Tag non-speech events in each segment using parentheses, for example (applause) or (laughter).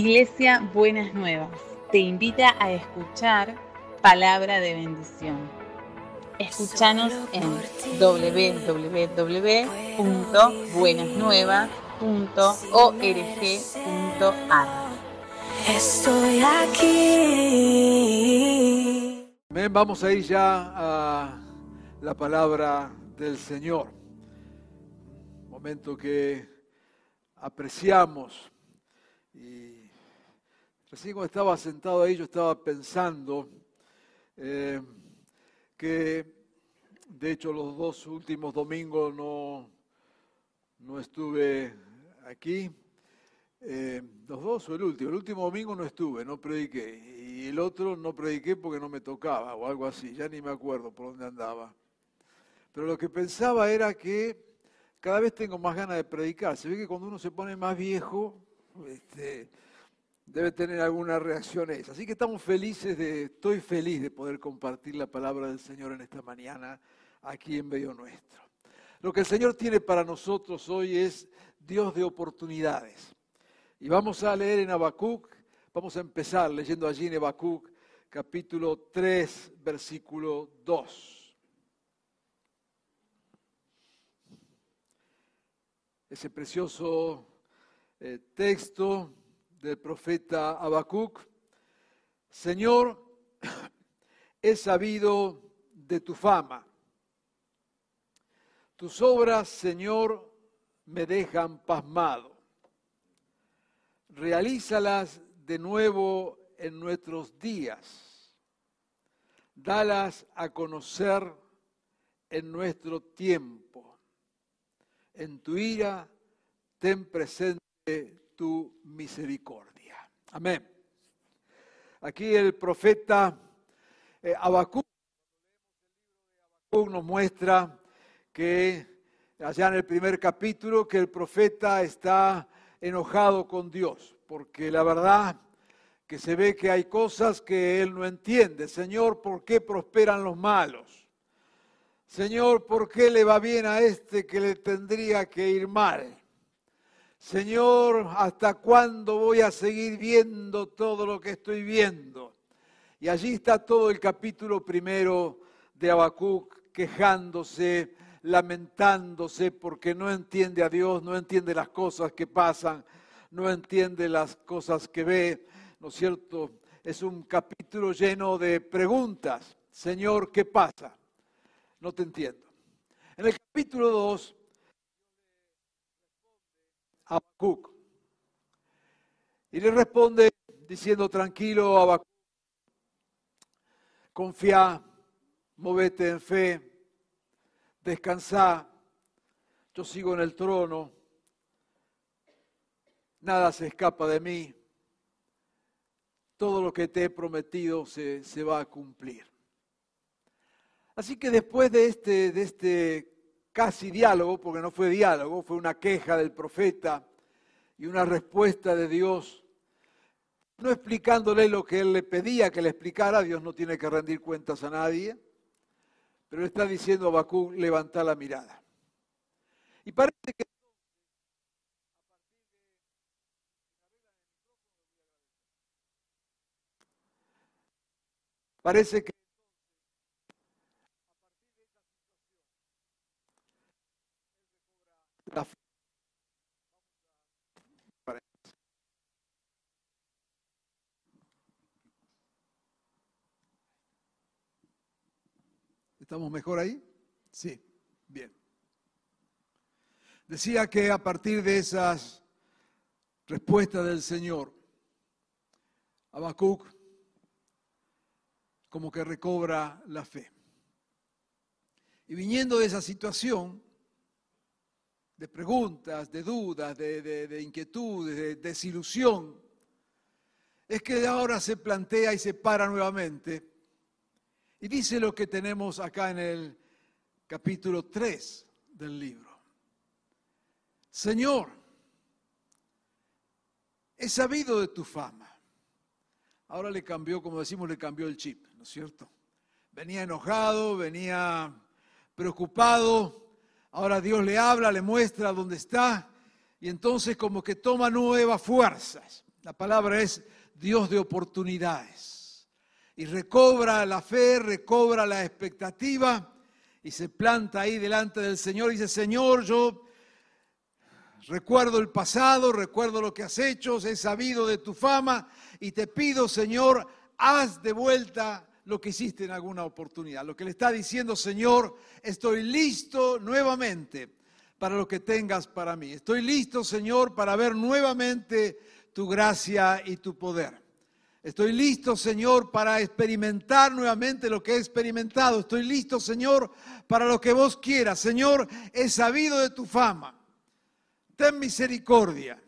Iglesia Buenas Nuevas te invita a escuchar palabra de bendición. Escúchanos en www.buenasnuevas.org.ar. Estoy aquí. Amén, vamos a ir ya a la palabra del Señor. Momento que apreciamos y recién cuando estaba sentado ahí yo estaba pensando eh, que de hecho los dos últimos domingos no, no estuve aquí. Eh, los dos o el último. El último domingo no estuve, no prediqué. Y el otro no prediqué porque no me tocaba o algo así. Ya ni me acuerdo por dónde andaba. Pero lo que pensaba era que cada vez tengo más ganas de predicar. Se ve que cuando uno se pone más viejo, este, debe tener alguna reacción a eso. Así que estamos felices de, estoy feliz de poder compartir la palabra del Señor en esta mañana aquí en medio nuestro. Lo que el Señor tiene para nosotros hoy es Dios de oportunidades. Y vamos a leer en Habacuc, vamos a empezar leyendo allí en Habacuc capítulo 3, versículo 2. Ese precioso eh, texto del profeta Habacuc. Señor, (clears throat) he sabido de tu fama. Tus obras, Señor, me dejan pasmado. Realízalas de nuevo en nuestros días. Dalas a conocer en nuestro tiempo. En tu ira, ten presente tu misericordia. Amén. Aquí el profeta eh, Habacuc nos muestra que allá en el primer capítulo que el profeta está enojado con Dios, porque la verdad que se ve que hay cosas que él no entiende. Señor, ¿por qué prosperan los malos? Señor, ¿por qué le va bien a este que le tendría que ir mal? Señor, ¿hasta cuándo voy a seguir viendo todo lo que estoy viendo? Y allí está todo el capítulo primero de Habacuc quejándose, lamentándose porque no entiende a Dios, no entiende las cosas que pasan, no entiende las cosas que ve, ¿no es cierto? Es un capítulo lleno de preguntas. Señor, ¿qué pasa? No te entiendo. En el capítulo 2 Habacuc. Y le responde diciendo, tranquilo, Habacuc, confía, movete en fe, descansa, yo sigo en el trono, nada se escapa de mí, todo lo que te he prometido se, se va a cumplir. Así que después de este, de este casi diálogo, porque no fue diálogo, fue una queja del profeta y una respuesta de Dios, no explicándole lo que él le pedía que le explicara, Dios no tiene que rendir cuentas a nadie, pero le está diciendo a Bakú, levanta la mirada. Y parece que parece que la ¿Estamos mejor ahí? Sí, bien. Decía que a partir de esas respuestas del Señor, Habacuc como que recobra la fe. Y viniendo de esa situación, de preguntas, de dudas, de, inquietudes, de desilusión, es que ahora se plantea y se para nuevamente y dice lo que tenemos acá en el capítulo 3 del libro. Señor, he sabido de tu fama. Ahora le cambió, como decimos, le cambió el chip, ¿no es cierto? Venía enojado, venía preocupado, Ahora Dios le habla, le muestra dónde está y entonces como que toma nuevas fuerzas. La palabra es Dios de oportunidades. Y recobra la fe, recobra la expectativa y se planta ahí delante del Señor y dice, Señor, yo recuerdo el pasado, recuerdo lo que has hecho, he sabido de tu fama y te pido, Señor, haz de vuelta lo que hiciste en alguna oportunidad. Lo que le está diciendo, Señor, estoy listo nuevamente para lo que tengas para mí. Estoy listo, Señor, para ver nuevamente tu gracia y tu poder. Estoy listo, Señor, para experimentar nuevamente lo que he experimentado. Estoy listo, Señor, para lo que vos quieras. Señor, he sabido de tu fama. Ten misericordia.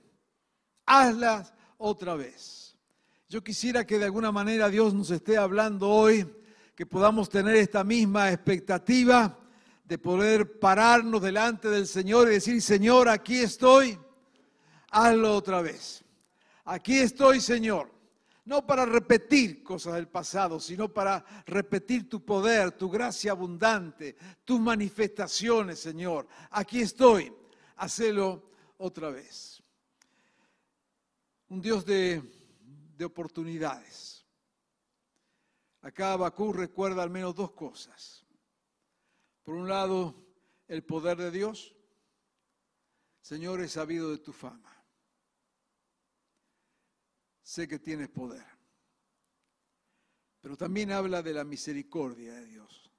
Hazlas otra vez. Yo quisiera que de alguna manera Dios nos esté hablando hoy, que podamos tener esta misma expectativa de poder pararnos delante del Señor y decir, Señor, aquí estoy. Hazlo otra vez. Aquí estoy, Señor no para repetir cosas del pasado, sino para repetir tu poder, tu gracia abundante, tus manifestaciones, Señor. Aquí estoy, hacelo otra vez. Un Dios de, de oportunidades. Acá Abacú recuerda al menos dos cosas. Por un lado, el poder de Dios. Señor, he sabido de tu fama sé que tienes poder. Pero también habla de la misericordia de Dios.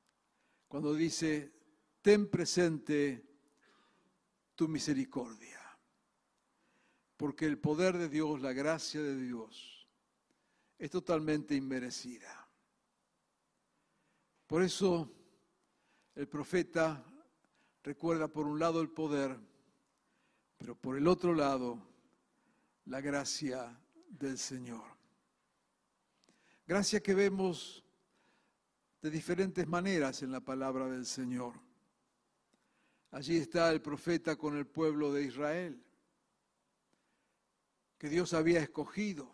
Cuando dice, ten presente tu misericordia. Porque el poder de Dios, la gracia de Dios, es totalmente inmerecida. Por eso el profeta recuerda por un lado el poder, pero por el otro lado la gracia del Señor. Gracias que vemos de diferentes maneras en la palabra del Señor. Allí está el profeta con el pueblo de Israel, que Dios había escogido,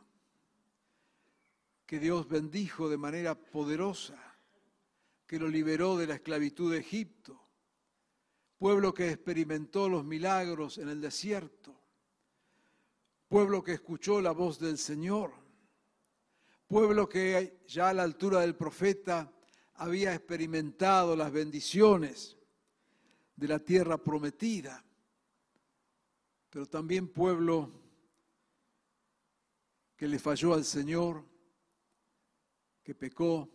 que Dios bendijo de manera poderosa, que lo liberó de la esclavitud de Egipto, pueblo que experimentó los milagros en el desierto, pueblo que escuchó la voz del Señor, pueblo que ya a la altura del profeta había experimentado las bendiciones de la tierra prometida, pero también pueblo que le falló al Señor, que pecó,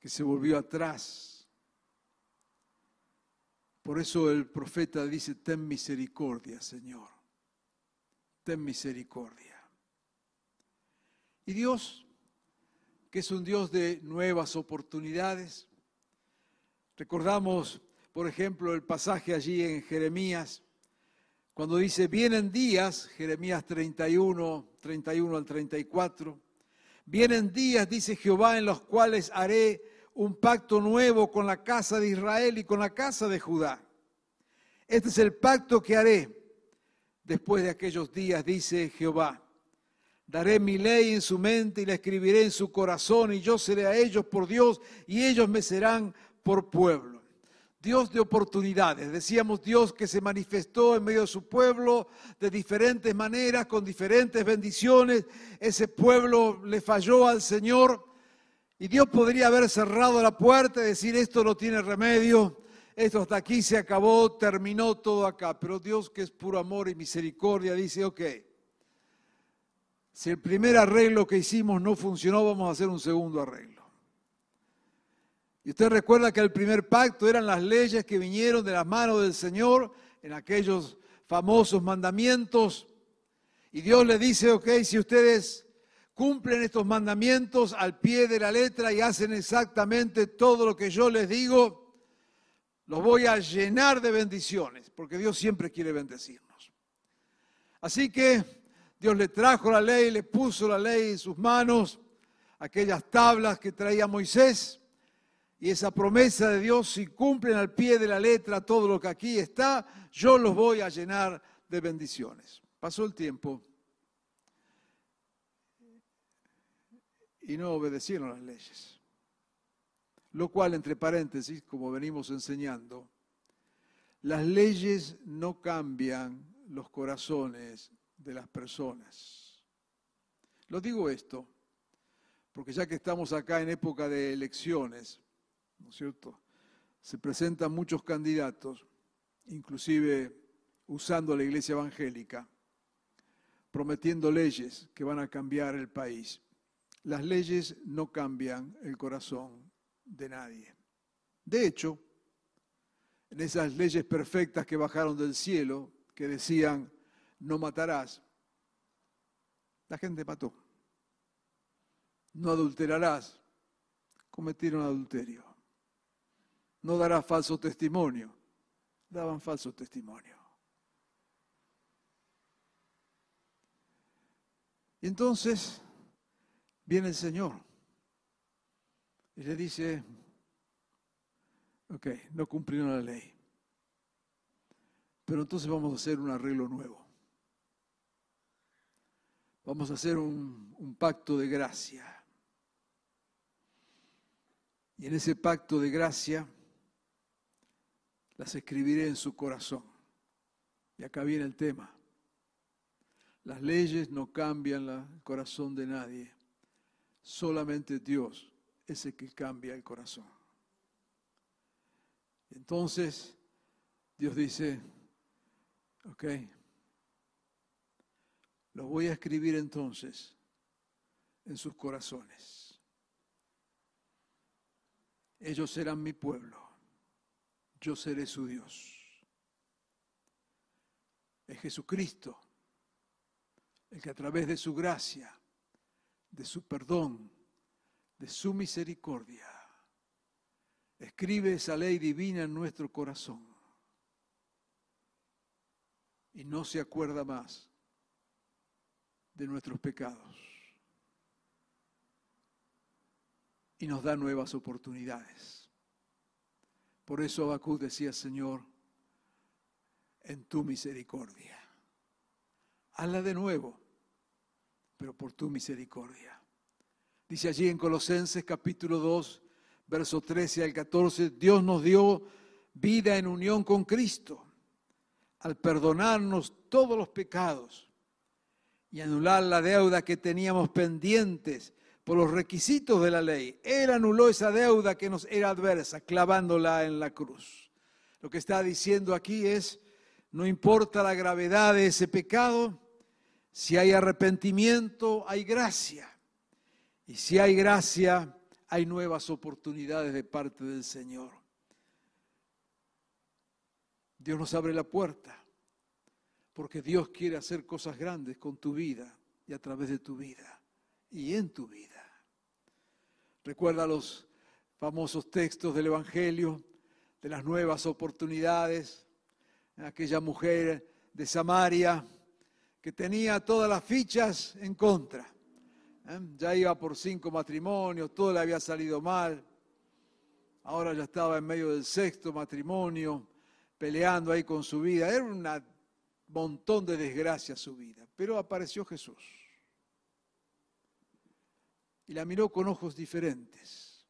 que se volvió atrás. Por eso el profeta dice, ten misericordia, Señor ten misericordia. Y Dios, que es un Dios de nuevas oportunidades, recordamos, por ejemplo, el pasaje allí en Jeremías, cuando dice, vienen días, Jeremías 31, 31 al 34, vienen días, dice Jehová, en los cuales haré un pacto nuevo con la casa de Israel y con la casa de Judá. Este es el pacto que haré Después de aquellos días, dice Jehová, daré mi ley en su mente y la escribiré en su corazón y yo seré a ellos por Dios y ellos me serán por pueblo. Dios de oportunidades. Decíamos Dios que se manifestó en medio de su pueblo de diferentes maneras, con diferentes bendiciones. Ese pueblo le falló al Señor y Dios podría haber cerrado la puerta y decir esto no tiene remedio esto hasta aquí se acabó, terminó todo acá. Pero Dios que es puro amor y misericordia dice, ok, si el primer arreglo que hicimos no funcionó, vamos a hacer un segundo arreglo. Y usted recuerda que el primer pacto eran las leyes que vinieron de las manos del Señor en aquellos famosos mandamientos. Y Dios le dice, ok, si ustedes cumplen estos mandamientos al pie de la letra y hacen exactamente todo lo que yo les digo, los voy a llenar de bendiciones, porque Dios siempre quiere bendecirnos. Así que Dios le trajo la ley, le puso la ley en sus manos, aquellas tablas que traía Moisés, y esa promesa de Dios, si cumplen al pie de la letra todo lo que aquí está, yo los voy a llenar de bendiciones. Pasó el tiempo y no obedecieron las leyes lo cual, entre paréntesis, como venimos enseñando, las leyes no cambian los corazones de las personas. Lo digo esto, porque ya que estamos acá en época de elecciones, ¿no es cierto? Se presentan muchos candidatos, inclusive usando la iglesia evangélica, prometiendo leyes que van a cambiar el país. Las leyes no cambian el corazón de nadie. De hecho, en esas leyes perfectas que bajaron del cielo, que decían, no matarás, la gente mató. No adulterarás, cometieron adulterio. No darás falso testimonio, daban falso testimonio. Y entonces viene el Señor y le dice, ok, no cumplieron la ley, pero entonces vamos a hacer un arreglo nuevo. Vamos a hacer un, un pacto de gracia. Y en ese pacto de gracia las escribiré en su corazón. Y acá viene el tema. Las leyes no cambian el corazón de nadie. Solamente Dios es el que cambia el corazón. Entonces, Dios dice, ok, lo voy a escribir entonces en sus corazones. Ellos serán mi pueblo, yo seré su Dios. Es Jesucristo el que a través de su gracia, de su perdón, de su misericordia, escribe esa ley divina en nuestro corazón y no se acuerda más de nuestros pecados y nos da nuevas oportunidades. Por eso Abacú decía, Señor, en tu misericordia, hazla de nuevo pero por tu misericordia. Dice allí en Colosenses capítulo 2, verso 13 al 14, Dios nos dio vida en unión con Cristo al perdonarnos todos los pecados y anular la deuda que teníamos pendientes por los requisitos de la ley. Él anuló esa deuda que nos era adversa, clavándola en la cruz. Lo que está diciendo aquí es, no importa la gravedad de ese pecado, si hay arrepentimiento, hay gracia. Y si hay gracia, hay nuevas oportunidades de parte del Señor. Dios nos abre la puerta porque Dios quiere hacer cosas grandes con tu vida y a través de tu vida y en tu vida. Recuerda los famosos textos del Evangelio de las nuevas oportunidades. Aquella mujer de Samaria que tenía todas las fichas en contra. ¿Eh? Ya iba por cinco matrimonios, todo le había salido mal. Ahora ya estaba en medio del sexto matrimonio, peleando ahí con su vida. Era un montón de desgracia su vida. Pero apareció Jesús. Y la miró con ojos diferentes,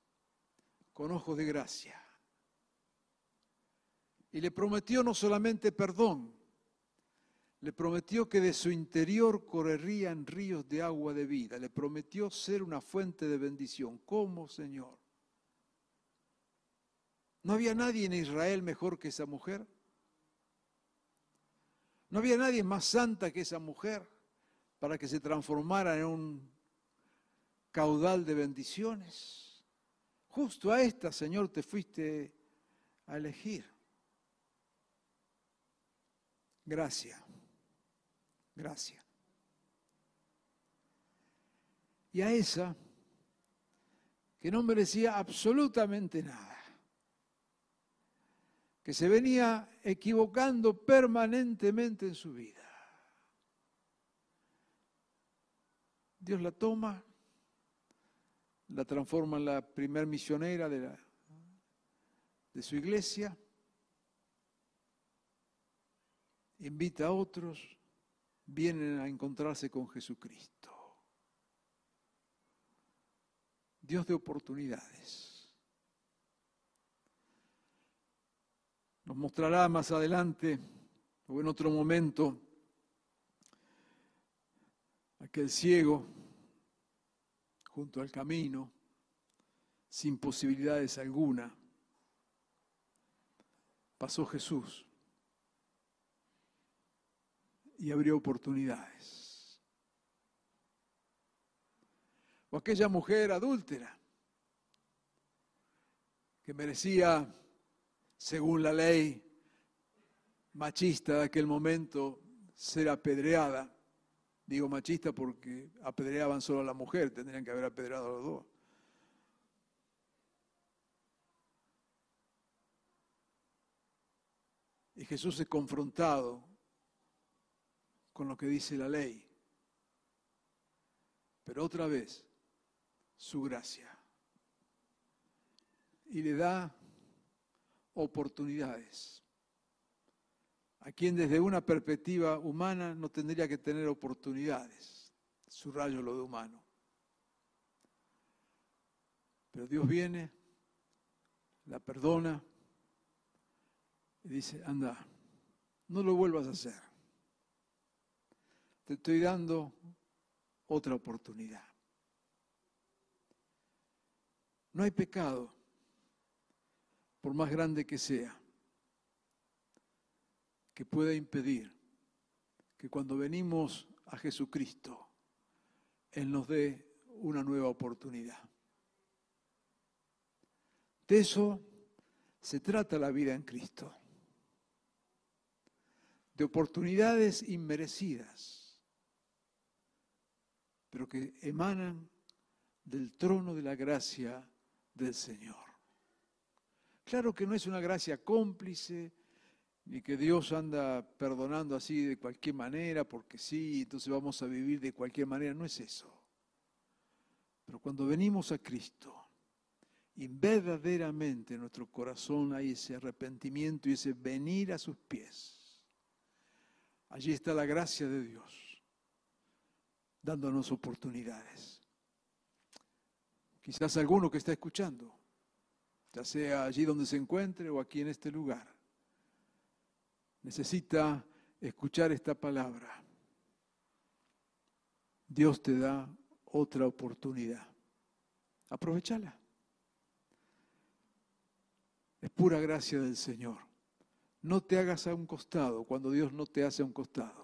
con ojos de gracia. Y le prometió no solamente perdón, le prometió que de su interior correrían ríos de agua de vida. Le prometió ser una fuente de bendición. ¿Cómo, Señor? ¿No había nadie en Israel mejor que esa mujer? ¿No había nadie más santa que esa mujer para que se transformara en un caudal de bendiciones? Justo a esta, Señor, te fuiste a elegir. Gracias. Gracias. Y a esa, que no merecía absolutamente nada, que se venía equivocando permanentemente en su vida. Dios la toma, la transforma en la primer misionera de, de su iglesia, invita a otros, vienen a encontrarse con Jesucristo. Dios de oportunidades. Nos mostrará más adelante o en otro momento aquel ciego junto al camino, sin posibilidades alguna, pasó Jesús y abrió oportunidades. O aquella mujer adúltera que merecía, según la ley machista de aquel momento, ser apedreada. Digo machista porque apedreaban solo a la mujer, tendrían que haber apedreado a los dos. Y Jesús es confrontado con lo que dice la ley. Pero otra vez, su gracia. Y le da oportunidades. A quien desde una perspectiva humana no tendría que tener oportunidades. Subrayo lo de humano. Pero Dios viene, la perdona y dice, anda, no lo vuelvas a hacer. Te estoy dando otra oportunidad. No hay pecado, por más grande que sea, que pueda impedir que cuando venimos a Jesucristo, Él nos dé una nueva oportunidad. De eso se trata la vida en Cristo, de oportunidades inmerecidas, pero que emanan del trono de la gracia del Señor. Claro que no es una gracia cómplice, ni que Dios anda perdonando así de cualquier manera, porque sí, entonces vamos a vivir de cualquier manera, no es eso. Pero cuando venimos a Cristo, y verdaderamente en nuestro corazón hay ese arrepentimiento y ese venir a sus pies, allí está la gracia de Dios, dándonos oportunidades. Quizás alguno que está escuchando, ya sea allí donde se encuentre o aquí en este lugar, necesita escuchar esta palabra. Dios te da otra oportunidad. Aprovechala. Es pura gracia del Señor. No te hagas a un costado cuando Dios no te hace a un costado.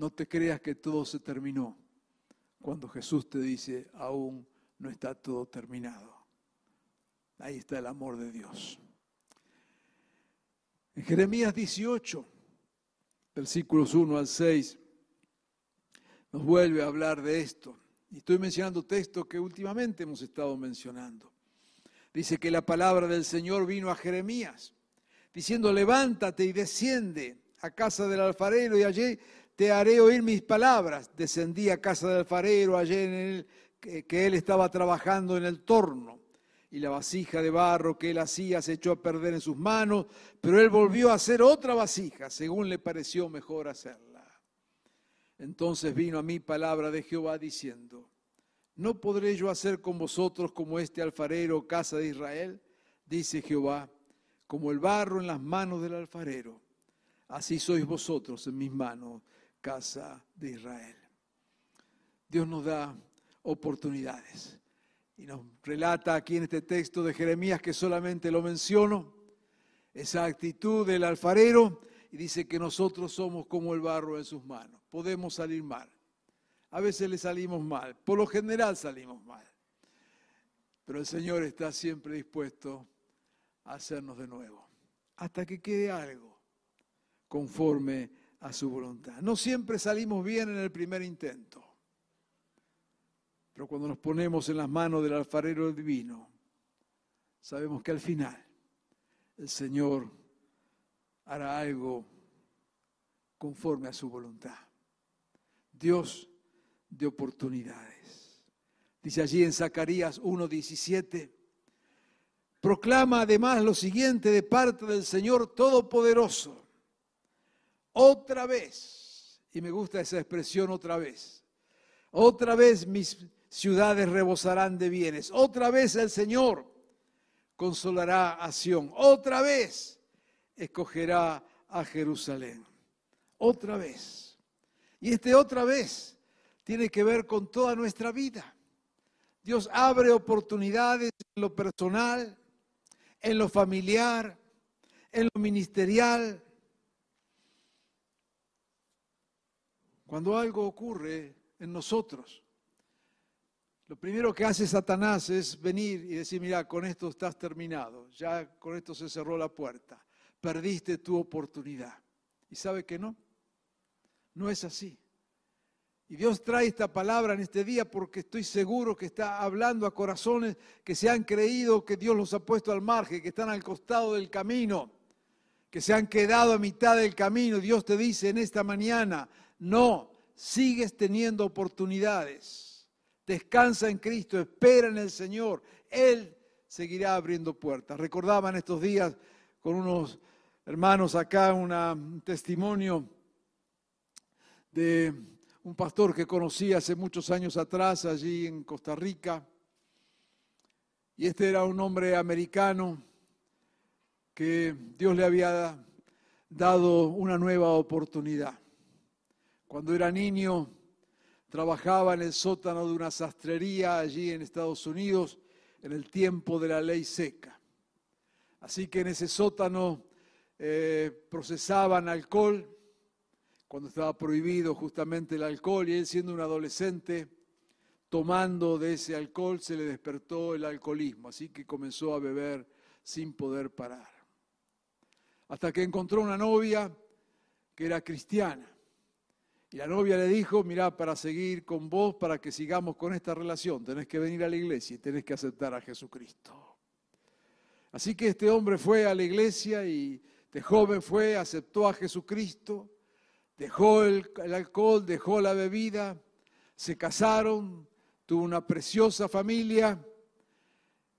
No te creas que todo se terminó cuando Jesús te dice, aún no está todo terminado. Ahí está el amor de Dios. En Jeremías 18, versículos 1 al 6, nos vuelve a hablar de esto. Y estoy mencionando textos que últimamente hemos estado mencionando. Dice que la palabra del Señor vino a Jeremías, diciendo, levántate y desciende a casa del alfarero y allí te haré oír mis palabras. Descendí a casa del alfarero, allí en el, que, que él estaba trabajando en el torno y la vasija de barro que él hacía se echó a perder en sus manos, pero él volvió a hacer otra vasija, según le pareció mejor hacerla. Entonces vino a mí palabra de Jehová diciendo, ¿no podré yo hacer con vosotros como este alfarero, casa de Israel? Dice Jehová, como el barro en las manos del alfarero, así sois vosotros en mis manos, casa de Israel. Dios nos da oportunidades. Y nos relata aquí en este texto de Jeremías que solamente lo menciono, esa actitud del alfarero, y dice que nosotros somos como el barro en sus manos. Podemos salir mal. A veces le salimos mal, por lo general salimos mal. Pero el Señor está siempre dispuesto a hacernos de nuevo, hasta que quede algo conforme a su voluntad. No siempre salimos bien en el primer intento. Pero cuando nos ponemos en las manos del alfarero divino, sabemos que al final el Señor hará algo conforme a su voluntad. Dios de oportunidades. Dice allí en Zacarías 1.17, proclama además lo siguiente de parte del Señor Todopoderoso. Otra vez, y me gusta esa expresión otra vez, otra vez mis ciudades rebosarán de bienes. Otra vez el Señor consolará a Sión. Otra vez escogerá a Jerusalén. Otra vez. Y este otra vez tiene que ver con toda nuestra vida. Dios abre oportunidades en lo personal, en lo familiar, en lo ministerial. Cuando algo ocurre en nosotros, lo primero que hace Satanás es venir y decir, mira, con esto estás terminado, ya con esto se cerró la puerta, perdiste tu oportunidad. ¿Y sabe que no? No es así. Y Dios trae esta palabra en este día porque estoy seguro que está hablando a corazones que se han creído que Dios los ha puesto al margen, que están al costado del camino, que se han quedado a mitad del camino. Dios te dice en esta mañana, no, sigues teniendo oportunidades descansa en Cristo, espera en el Señor, Él seguirá abriendo puertas. Recordaba en estos días con unos hermanos acá un testimonio de un pastor que conocí hace muchos años atrás allí en Costa Rica. Y este era un hombre americano que Dios le había dado una nueva oportunidad. Cuando era niño, trabajaba en el sótano de una sastrería allí en Estados Unidos en el tiempo de la ley seca. Así que en ese sótano eh, procesaban alcohol cuando estaba prohibido justamente el alcohol y él siendo un adolescente tomando de ese alcohol se le despertó el alcoholismo, así que comenzó a beber sin poder parar. Hasta que encontró una novia que era cristiana y la novia le dijo, mira, para seguir con vos, para que sigamos con esta relación, tenés que venir a la iglesia y tenés que aceptar a Jesucristo. Así que este hombre fue a la iglesia y este joven fue, aceptó a Jesucristo, dejó el, el alcohol, dejó la bebida, se casaron, tuvo una preciosa familia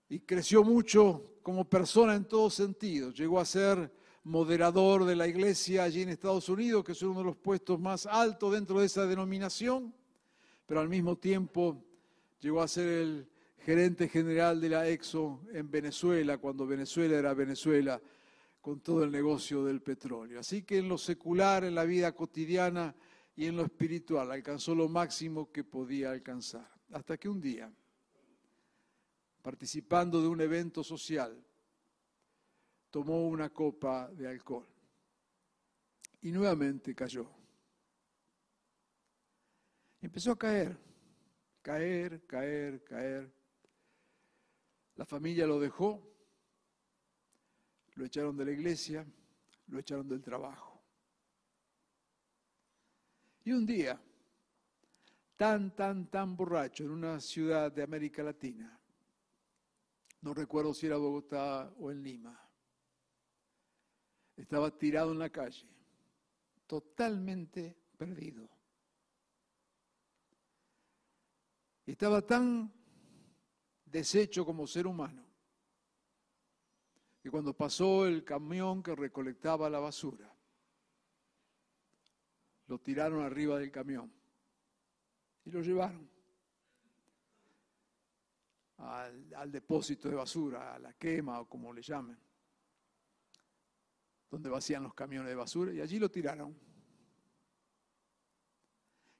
y creció mucho como persona en todos sentidos. Llegó a ser moderador de la iglesia allí en Estados Unidos, que es uno de los puestos más altos dentro de esa denominación, pero al mismo tiempo llegó a ser el gerente general de la EXO en Venezuela, cuando Venezuela era Venezuela, con todo el negocio del petróleo. Así que en lo secular, en la vida cotidiana y en lo espiritual, alcanzó lo máximo que podía alcanzar. Hasta que un día, participando de un evento social, tomó una copa de alcohol y nuevamente cayó. Empezó a caer, caer, caer, caer. La familia lo dejó, lo echaron de la iglesia, lo echaron del trabajo. Y un día, tan, tan, tan borracho en una ciudad de América Latina, no recuerdo si era Bogotá o en Lima, estaba tirado en la calle, totalmente perdido. Estaba tan deshecho como ser humano que cuando pasó el camión que recolectaba la basura, lo tiraron arriba del camión y lo llevaron al, depósito de basura, a la quema o como le llamen donde vacían los camiones de basura, y allí lo tiraron.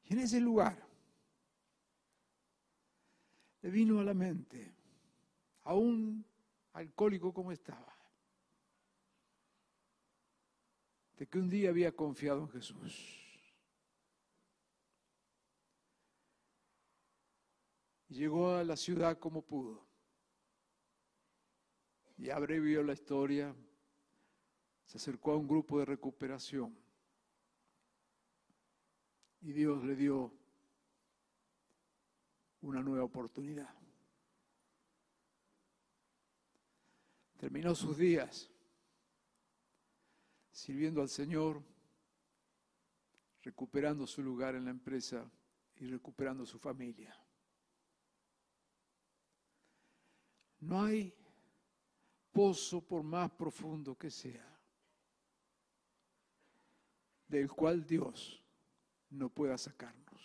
Y en ese lugar le vino a la mente, a un alcohólico como estaba, de que un día había confiado en Jesús. Y llegó a la ciudad como pudo. Y abrevió la historia se acercó a un grupo de recuperación y Dios le dio una nueva oportunidad. Terminó sus días sirviendo al Señor, recuperando su lugar en la empresa y recuperando su familia. No hay pozo por más profundo que sea del cual Dios no pueda sacarnos.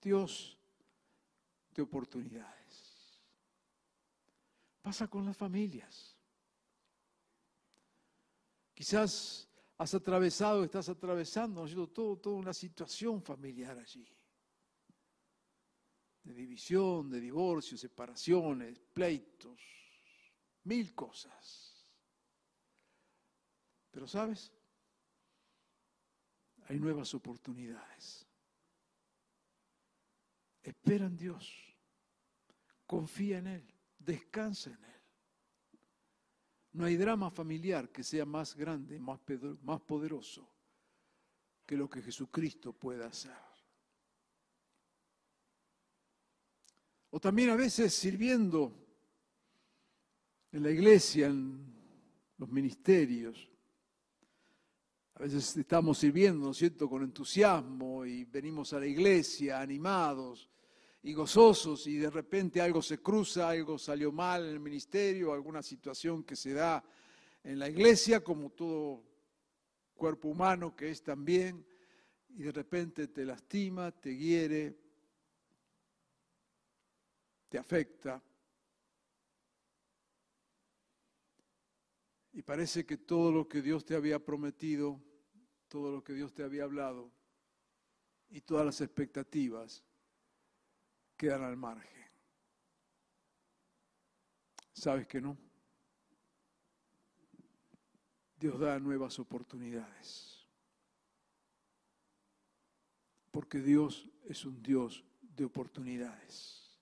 Dios de oportunidades. Pasa con las familias. Quizás has atravesado, estás atravesando, ¿no? Todo, toda una situación familiar allí. De división, de divorcio, separaciones, pleitos, mil cosas. Pero sabes, hay nuevas oportunidades. Espera en Dios, confía en Él, descansa en Él. No hay drama familiar que sea más grande, más, más poderoso que lo que Jesucristo pueda hacer. O también a veces sirviendo en la iglesia, en los ministerios. A veces estamos sirviendo, ¿no es cierto?, con entusiasmo y venimos a la iglesia animados y gozosos y de repente algo se cruza, algo salió mal en el ministerio, alguna situación que se da en la iglesia, como todo cuerpo humano que es también, y de repente te lastima, te hiere, te afecta. Y parece que todo lo que Dios te había prometido, todo lo que Dios te había hablado y todas las expectativas quedan al margen. ¿Sabes que no? Dios da nuevas oportunidades. Porque Dios es un Dios de oportunidades.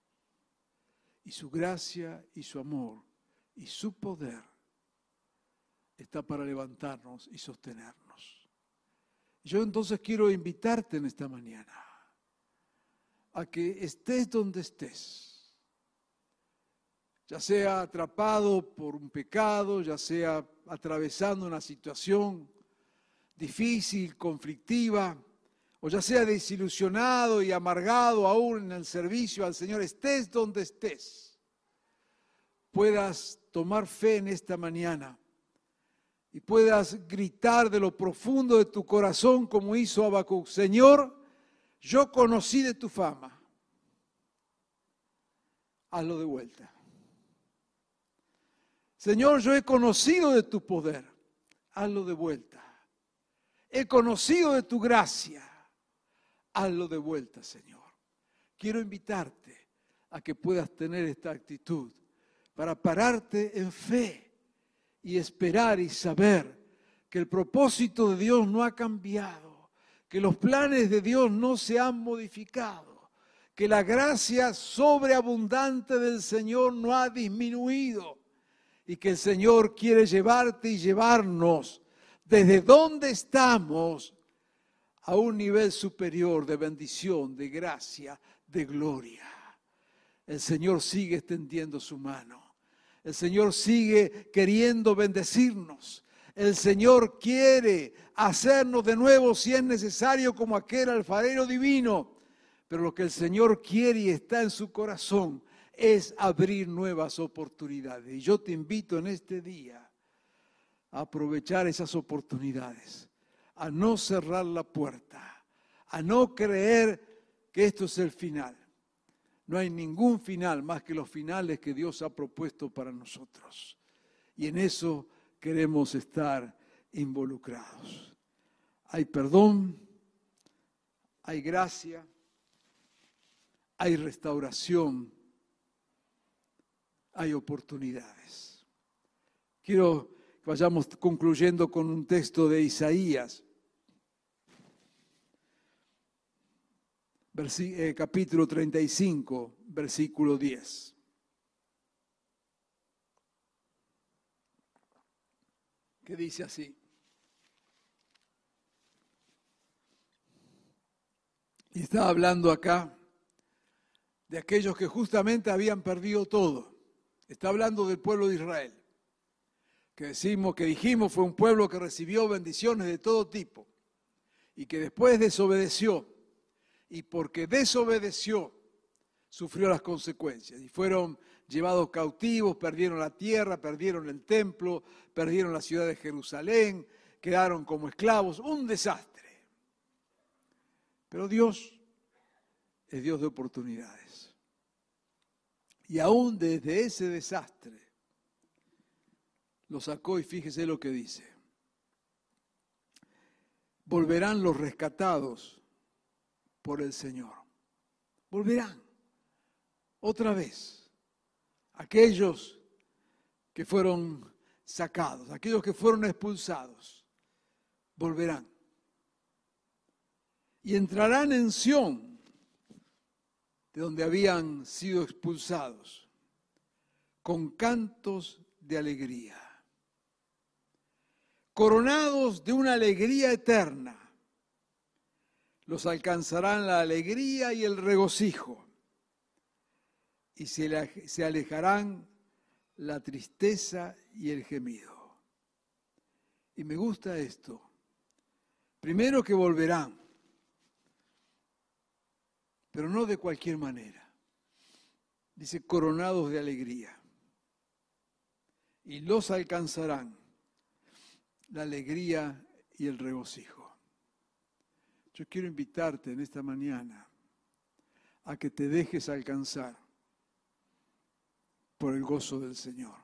Y su gracia y su amor y su poder está para levantarnos y sostenernos. Yo entonces quiero invitarte en esta mañana a que estés donde estés, ya sea atrapado por un pecado, ya sea atravesando una situación difícil, conflictiva, o ya sea desilusionado y amargado aún en el servicio al Señor, estés donde estés, puedas tomar fe en esta mañana y puedas gritar de lo profundo de tu corazón como hizo Habacuc, Señor, yo conocí de tu fama, hazlo de vuelta. Señor, yo he conocido de tu poder, hazlo de vuelta. He conocido de tu gracia, hazlo de vuelta, Señor. Quiero invitarte a que puedas tener esta actitud para pararte en fe y esperar y saber que el propósito de Dios no ha cambiado, que los planes de Dios no se han modificado, que la gracia sobreabundante del Señor no ha disminuido y que el Señor quiere llevarte y llevarnos desde donde estamos a un nivel superior de bendición, de gracia, de gloria. El Señor sigue extendiendo su mano. El Señor sigue queriendo bendecirnos. El Señor quiere hacernos de nuevo si es necesario como aquel alfarero divino. Pero lo que el Señor quiere y está en su corazón es abrir nuevas oportunidades. Y yo te invito en este día a aprovechar esas oportunidades, a no cerrar la puerta, a no creer que esto es el final. No hay ningún final más que los finales que Dios ha propuesto para nosotros. Y en eso queremos estar involucrados. Hay perdón, hay gracia, hay restauración, hay oportunidades. Quiero que vayamos concluyendo con un texto de Isaías Eh, capítulo 35, versículo 10. Que dice así. Y está hablando acá de aquellos que justamente habían perdido todo. Está hablando del pueblo de Israel. Que decimos, que dijimos fue un pueblo que recibió bendiciones de todo tipo y que después desobedeció y porque desobedeció, sufrió las consecuencias. Y fueron llevados cautivos, perdieron la tierra, perdieron el templo, perdieron la ciudad de Jerusalén, quedaron como esclavos, un desastre. Pero Dios es Dios de oportunidades. Y aún desde ese desastre lo sacó y fíjese lo que dice. volverán los rescatados por el Señor. Volverán otra vez aquellos que fueron sacados, aquellos que fueron expulsados, volverán. Y entrarán en Sión, de donde habían sido expulsados, con cantos de alegría, coronados de una alegría eterna. Los alcanzarán la alegría y el regocijo, y se alejarán la tristeza y el gemido. Y me gusta esto. Primero que volverán, pero no de cualquier manera. Dice, coronados de alegría. Y los alcanzarán la alegría y el regocijo. Yo quiero invitarte en esta mañana a que te dejes alcanzar por el gozo del Señor.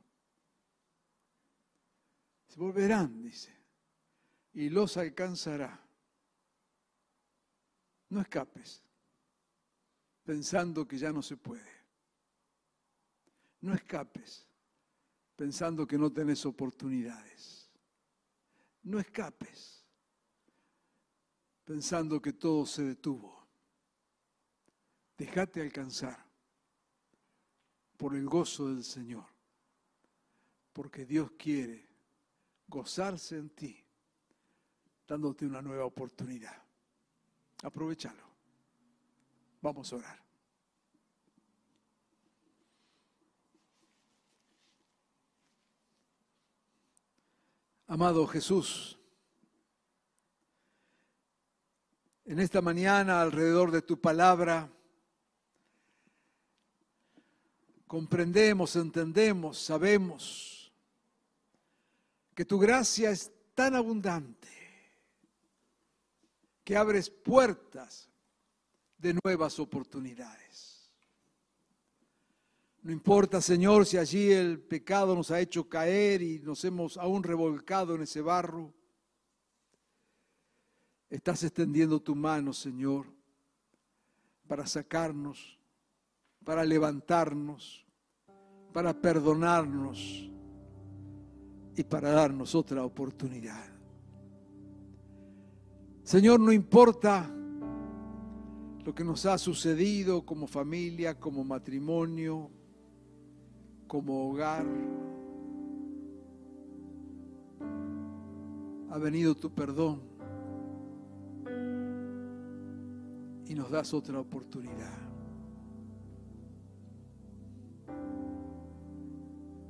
Se volverán, dice, y los alcanzará. No escapes pensando que ya no se puede. No escapes pensando que no tenés oportunidades. No escapes pensando que todo se detuvo. Déjate alcanzar por el gozo del Señor, porque Dios quiere gozarse en ti, dándote una nueva oportunidad. Aprovechalo. Vamos a orar. Amado Jesús, en esta mañana alrededor de tu palabra, comprendemos, entendemos, sabemos que tu gracia es tan abundante que abres puertas de nuevas oportunidades. No importa, Señor, si allí el pecado nos ha hecho caer y nos hemos aún revolcado en ese barro. Estás extendiendo tu mano, Señor, para sacarnos para levantarnos, para perdonarnos y para darnos otra oportunidad. Señor, no importa lo que nos ha sucedido como familia, como matrimonio, como hogar. Ha venido tu perdón y nos das otra oportunidad.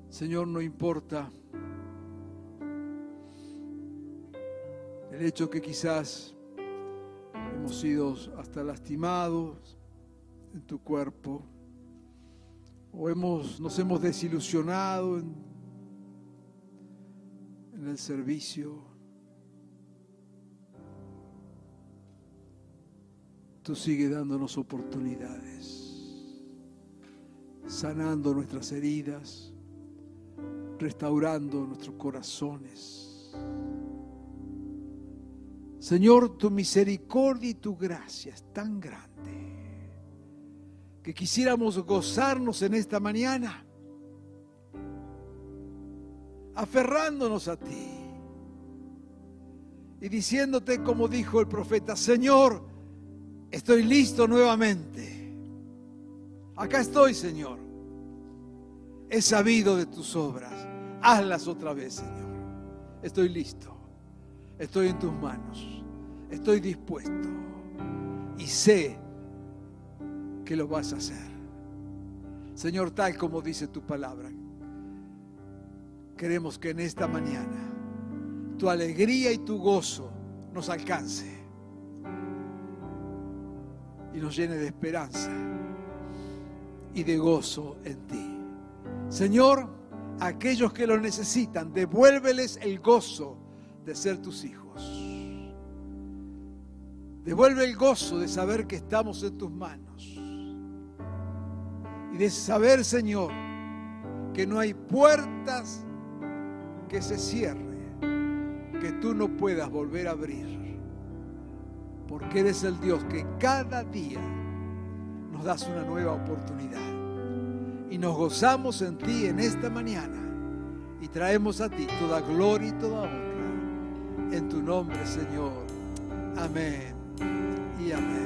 Señor, no importa el hecho que quizás hemos sido hasta lastimados en tu cuerpo o hemos, nos hemos desilusionado en, en el servicio. Tú sigues dándonos oportunidades, sanando nuestras heridas restaurando nuestros corazones. Señor, tu misericordia y tu gracia es tan grande que quisiéramos gozarnos en esta mañana, aferrándonos a ti y diciéndote como dijo el profeta, Señor, estoy listo nuevamente. Acá estoy, Señor. He sabido de tus obras hazlas otra vez, Señor. Estoy listo. Estoy en tus manos. Estoy dispuesto. Y sé que lo vas a hacer. Señor, tal como dice tu palabra, queremos que en esta mañana tu alegría y tu gozo nos alcance y nos llene de esperanza y de gozo en ti. Señor, aquellos que lo necesitan, devuélveles el gozo de ser tus hijos. Devuelve el gozo de saber que estamos en tus manos. Y de saber, Señor, que no hay puertas que se cierren, que tú no puedas volver a abrir. Porque eres el Dios que cada día nos das una nueva oportunidad. Y nos gozamos en ti en esta mañana y traemos a ti toda gloria y toda honra. En tu nombre, Señor. Amén y amén.